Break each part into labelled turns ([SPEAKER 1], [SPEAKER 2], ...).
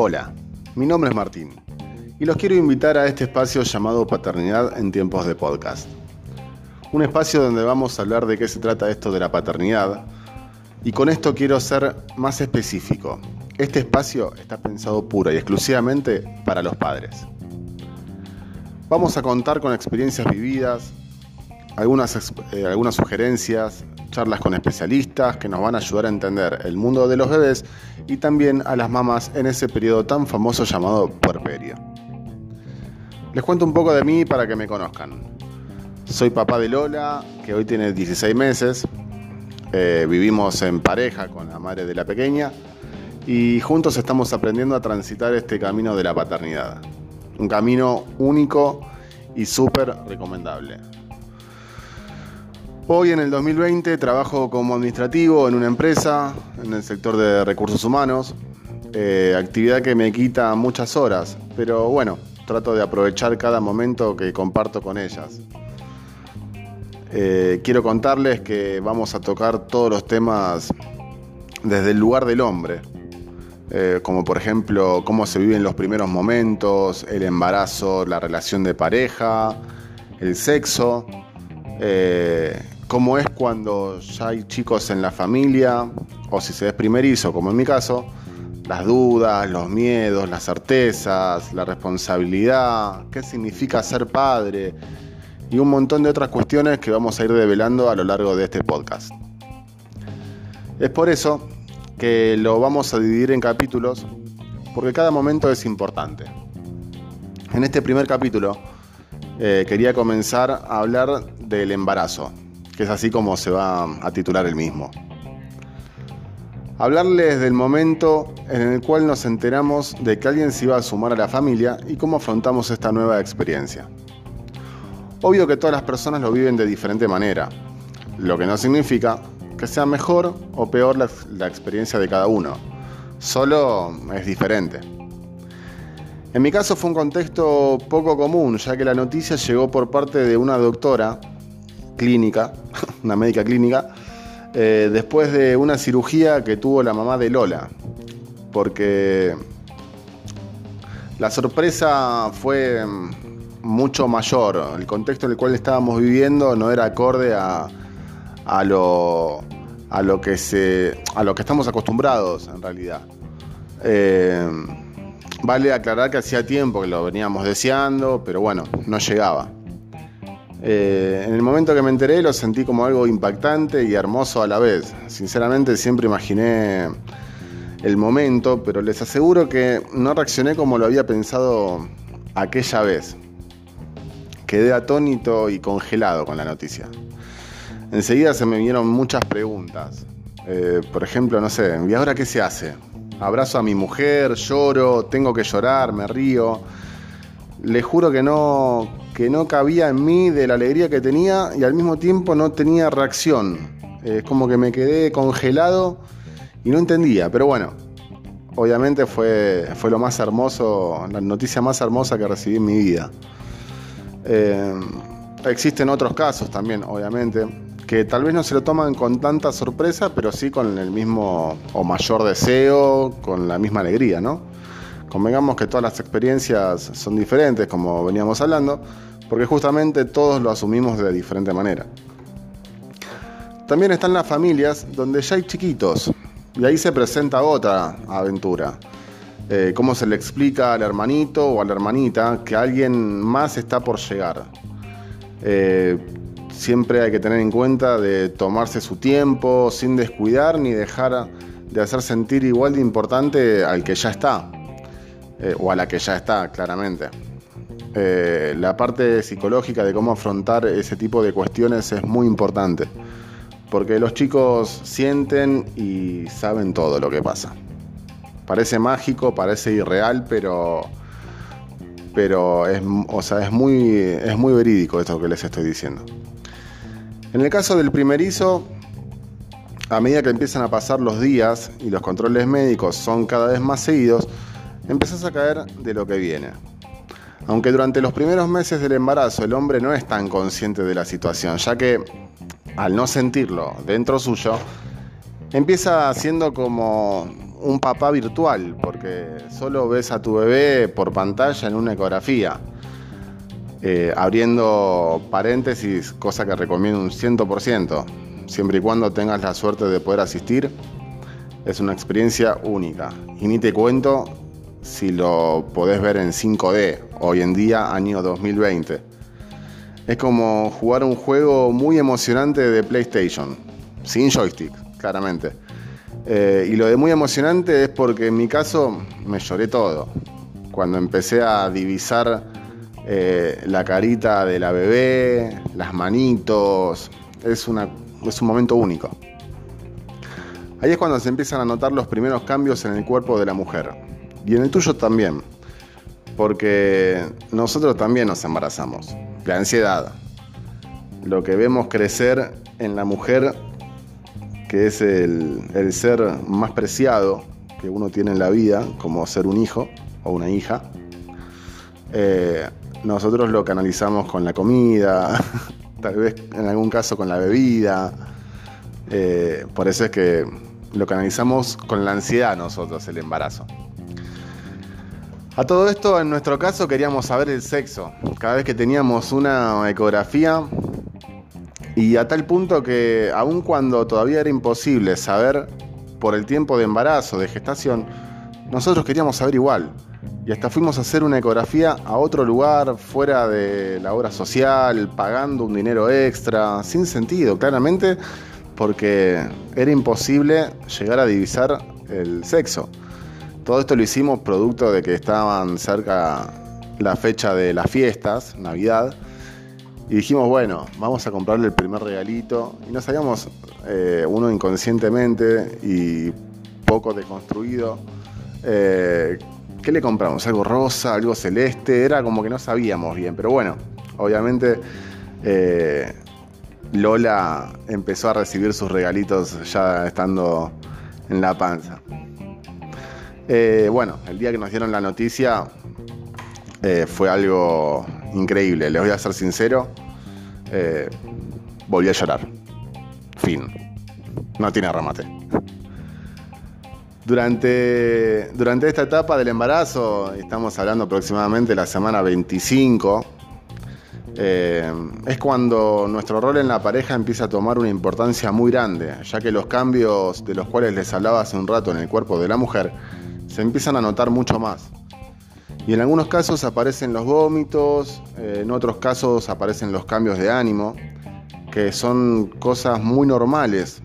[SPEAKER 1] Hola, mi nombre es Martín y los quiero invitar a este espacio llamado Paternidad en tiempos de podcast. Un espacio donde vamos a hablar de qué se trata esto de la paternidad y con esto quiero ser más específico. Este espacio está pensado pura y exclusivamente para los padres. Vamos a contar con experiencias vividas, algunas, eh, algunas sugerencias, charlas con especialistas que nos van a ayudar a entender el mundo de los bebés y también a las mamás en ese periodo tan famoso llamado puerperio. Les cuento un poco de mí para que me conozcan. Soy papá de Lola, que hoy tiene 16 meses. Eh, vivimos en pareja con la madre de la pequeña y juntos estamos aprendiendo a transitar este camino de la paternidad. Un camino único y súper recomendable. Hoy en el 2020 trabajo como administrativo en una empresa en el sector de recursos humanos, eh, actividad que me quita muchas horas, pero bueno, trato de aprovechar cada momento que comparto con ellas. Eh, quiero contarles que vamos a tocar todos los temas desde el lugar del hombre, eh, como por ejemplo cómo se viven los primeros momentos, el embarazo, la relación de pareja, el sexo cómo es cuando ya hay chicos en la familia, o si se es primerizo, como en mi caso, las dudas, los miedos, las certezas, la responsabilidad, qué significa ser padre y un montón de otras cuestiones que vamos a ir develando a lo largo de este podcast. Es por eso que lo vamos a dividir en capítulos, porque cada momento es importante. En este primer capítulo eh, quería comenzar a hablar del embarazo, que es así como se va a titular el mismo. Hablarles del momento en el cual nos enteramos de que alguien se iba a sumar a la familia y cómo afrontamos esta nueva experiencia. Obvio que todas las personas lo viven de diferente manera, lo que no significa que sea mejor o peor la, la experiencia de cada uno, solo es diferente. En mi caso fue un contexto poco común, ya que la noticia llegó por parte de una doctora clínica, una médica clínica, eh, después de una cirugía que tuvo la mamá de Lola, porque la sorpresa fue mucho mayor, el contexto en el cual estábamos viviendo no era acorde a, a lo, a lo que se a lo que estamos acostumbrados en realidad. Eh, vale aclarar que hacía tiempo que lo veníamos deseando, pero bueno, no llegaba. Eh, en el momento que me enteré lo sentí como algo impactante y hermoso a la vez. Sinceramente siempre imaginé el momento, pero les aseguro que no reaccioné como lo había pensado aquella vez. Quedé atónito y congelado con la noticia. Enseguida se me vinieron muchas preguntas. Eh, por ejemplo, no sé, ¿y ahora qué se hace? Abrazo a mi mujer, lloro, tengo que llorar, me río. Les juro que no, que no cabía en mí de la alegría que tenía y al mismo tiempo no tenía reacción. Es como que me quedé congelado y no entendía, pero bueno, obviamente fue, fue lo más hermoso, la noticia más hermosa que recibí en mi vida. Eh, existen otros casos también, obviamente, que tal vez no se lo toman con tanta sorpresa, pero sí con el mismo o mayor deseo, con la misma alegría, ¿no? Convengamos que todas las experiencias son diferentes, como veníamos hablando, porque justamente todos lo asumimos de diferente manera. También están las familias donde ya hay chiquitos, y ahí se presenta otra aventura. Eh, cómo se le explica al hermanito o a la hermanita que alguien más está por llegar. Eh, siempre hay que tener en cuenta de tomarse su tiempo sin descuidar ni dejar de hacer sentir igual de importante al que ya está, eh, o a la que ya está, claramente. Eh, la parte psicológica de cómo afrontar ese tipo de cuestiones es muy importante, porque los chicos sienten y saben todo lo que pasa. Parece mágico, parece irreal, pero, pero es, o sea, es, muy, es muy verídico esto que les estoy diciendo. En el caso del primerizo, a medida que empiezan a pasar los días y los controles médicos son cada vez más seguidos, empezás a caer de lo que viene. Aunque durante los primeros meses del embarazo el hombre no es tan consciente de la situación, ya que al no sentirlo dentro suyo, empieza siendo como un papá virtual, porque solo ves a tu bebé por pantalla en una ecografía. Eh, abriendo paréntesis, cosa que recomiendo un 100%, siempre y cuando tengas la suerte de poder asistir, es una experiencia única. Y ni te cuento si lo podés ver en 5D, hoy en día, año 2020. Es como jugar un juego muy emocionante de PlayStation, sin joystick, claramente. Eh, y lo de muy emocionante es porque en mi caso me lloré todo. Cuando empecé a divisar eh, la carita de la bebé, las manitos, es, una, es un momento único. Ahí es cuando se empiezan a notar los primeros cambios en el cuerpo de la mujer. Y en el tuyo también. Porque nosotros también nos embarazamos. La ansiedad. Lo que vemos crecer en la mujer, que es el, ser más preciado que uno tiene en la vida, como ser un hijo o una hija. Eh, nosotros lo canalizamos con la comida, tal vez en algún caso con la bebida. Eh, por eso es que lo canalizamos con la ansiedad nosotros, el embarazo. A todo esto, en nuestro caso, queríamos saber el sexo. Cada vez que teníamos una ecografía, y a tal punto que aun cuando todavía era imposible saber por el tiempo de embarazo, de gestación, nosotros queríamos saber igual. Y hasta fuimos a hacer una ecografía a otro lugar, fuera de la obra social, pagando un dinero extra, sin sentido, claramente, porque era imposible llegar a divisar el sexo. Todo esto lo hicimos producto de que estaban cerca la fecha de las fiestas, Navidad, y dijimos, bueno, vamos a comprarle el primer regalito. Y nos sabíamos eh, uno inconscientemente y poco deconstruido. Eh, ¿Qué le compramos? ¿Algo rosa? ¿Algo celeste? Era como que no sabíamos bien, pero bueno, obviamente eh, Lola empezó a recibir sus regalitos ya estando en la panza. Eh, bueno, el día que nos dieron la noticia eh, fue algo increíble, les voy a ser sincero, volví a llorar. Fin. No tiene remate. Durante, durante esta etapa del embarazo, estamos hablando aproximadamente de la semana 25, eh, es cuando nuestro rol en la pareja empieza a tomar una importancia muy grande, ya que los cambios de los cuales les hablaba hace un rato en el cuerpo de la mujer se empiezan a notar mucho más. Y en algunos casos aparecen los vómitos, eh, en otros casos aparecen los cambios de ánimo, que son cosas muy normales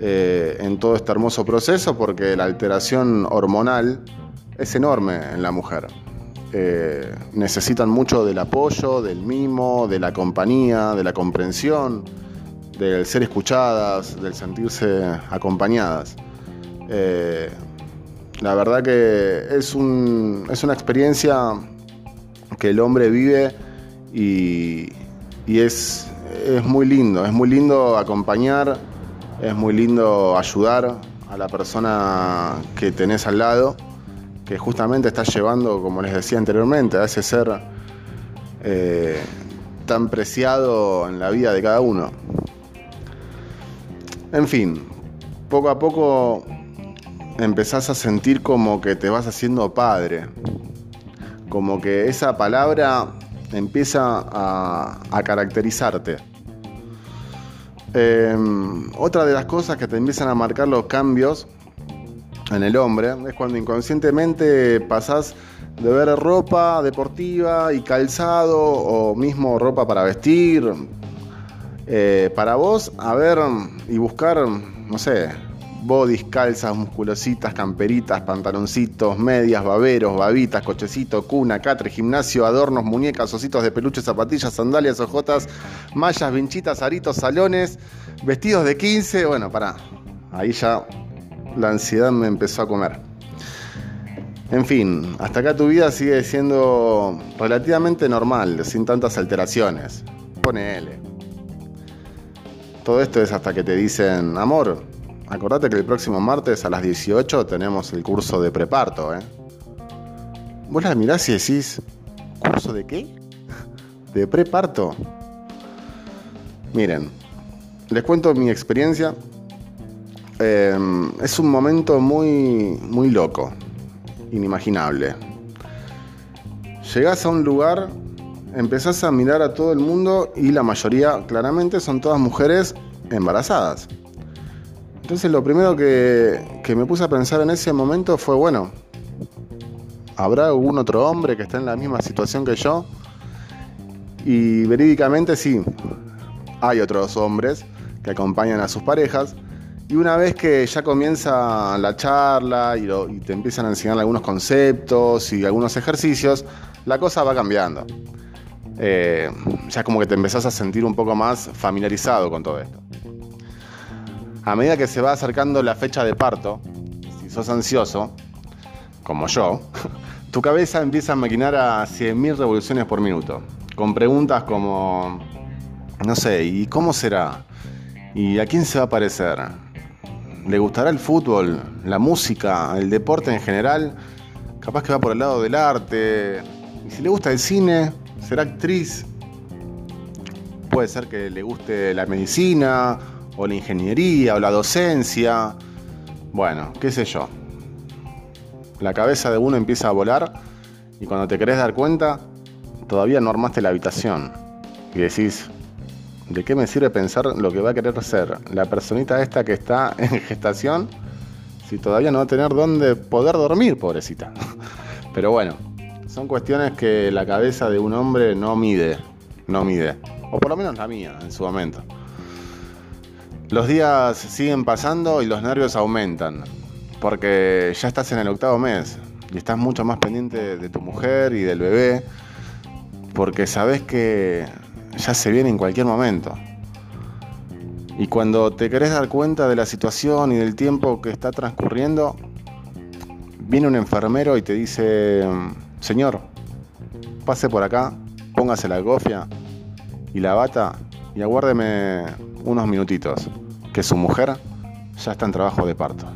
[SPEAKER 1] eh, en todo este hermoso proceso porque la alteración hormonal es enorme en la mujer. Eh, necesitan mucho del apoyo, del mimo, de la compañía, de la comprensión, del ser escuchadas, del sentirse acompañadas. Eh, la verdad que es, es una experiencia que el hombre vive y, es, es muy lindo, es muy lindo acompañar es muy lindo ayudar a la persona que tenés al lado, que justamente estás llevando, como les decía anteriormente, a ese ser eh, tan preciado en la vida de cada uno. En fin, poco a poco empezás a sentir como que te vas haciendo padre, como que esa palabra empieza a, caracterizarte. Em, otra de las cosas que te empiezan a marcar los cambios en el hombre es cuando inconscientemente pasás de ver ropa deportiva y calzado o mismo ropa para vestir eh, para vos a ver y buscar, no sé, bodys, calzas, musculositas, camperitas, pantaloncitos, medias, baberos, babitas, cochecito, cuna, catre, gimnasio, adornos, muñecas, ositos de peluche, zapatillas, sandalias, ojotas, mallas, vinchitas, aritos, salones, vestidos de 15. Bueno, para Ahí ya la ansiedad me empezó a comer. En fin, hasta acá tu vida sigue siendo relativamente normal, sin tantas alteraciones. Ponele. Todo esto es hasta que te dicen, amor, Acordate que el próximo martes a las 18 tenemos el curso de preparto, ¿eh? Vos la mirás y decís, ¿curso de qué? ¿De preparto? Miren, les cuento mi experiencia. em, es un momento muy, muy loco, inimaginable. Llegás a un lugar, empezás a mirar a todo el mundo y la mayoría claramente son todas mujeres embarazadas. Entonces lo primero que, que me puse a pensar en ese momento fue, bueno, ¿habrá algún otro hombre que esté en la misma situación que yo? Y verídicamente sí, hay otros hombres que acompañan a sus parejas. Y una vez que ya comienza la charla y, te empiezan a enseñar algunos conceptos y algunos ejercicios, la cosa va cambiando. Eh, ya como que te empezás a sentir un poco más familiarizado con todo esto. A medida que se va acercando la fecha de parto, si sos ansioso, como yo, tu cabeza empieza a maquinar a 100.000 revoluciones por minuto, con preguntas como, no sé, ¿y cómo será? ¿Y a quién se va a parecer? ¿Le gustará el fútbol, la música, el deporte en general? Capaz que va por el lado del arte. ¿Y si le gusta el cine? ¿Será actriz? Puede ser que le guste la medicina, o la ingeniería, o la docencia. Bueno, qué sé yo. La cabeza de uno empieza a volar y cuando te querés dar cuenta, todavía no armaste la habitación. Y decís, ¿de qué me sirve pensar lo que va a querer ser la personita esta que está en gestación si todavía no va a tener dónde poder dormir, pobrecita? Pero bueno, son cuestiones que la cabeza de un hombre no mide, no mide, o por lo menos la mía en su momento. Los días siguen pasando y los nervios aumentan, porque ya estás en el octavo mes y estás mucho más pendiente de tu mujer y del bebé, porque sabes que ya se viene en cualquier momento. Y cuando te querés dar cuenta de la situación y del tiempo que está transcurriendo, viene un enfermero y te dice, señor, pase por acá, póngase la gofia y la bata y aguárdeme unos minutitos, que su mujer ya está en trabajo de parto.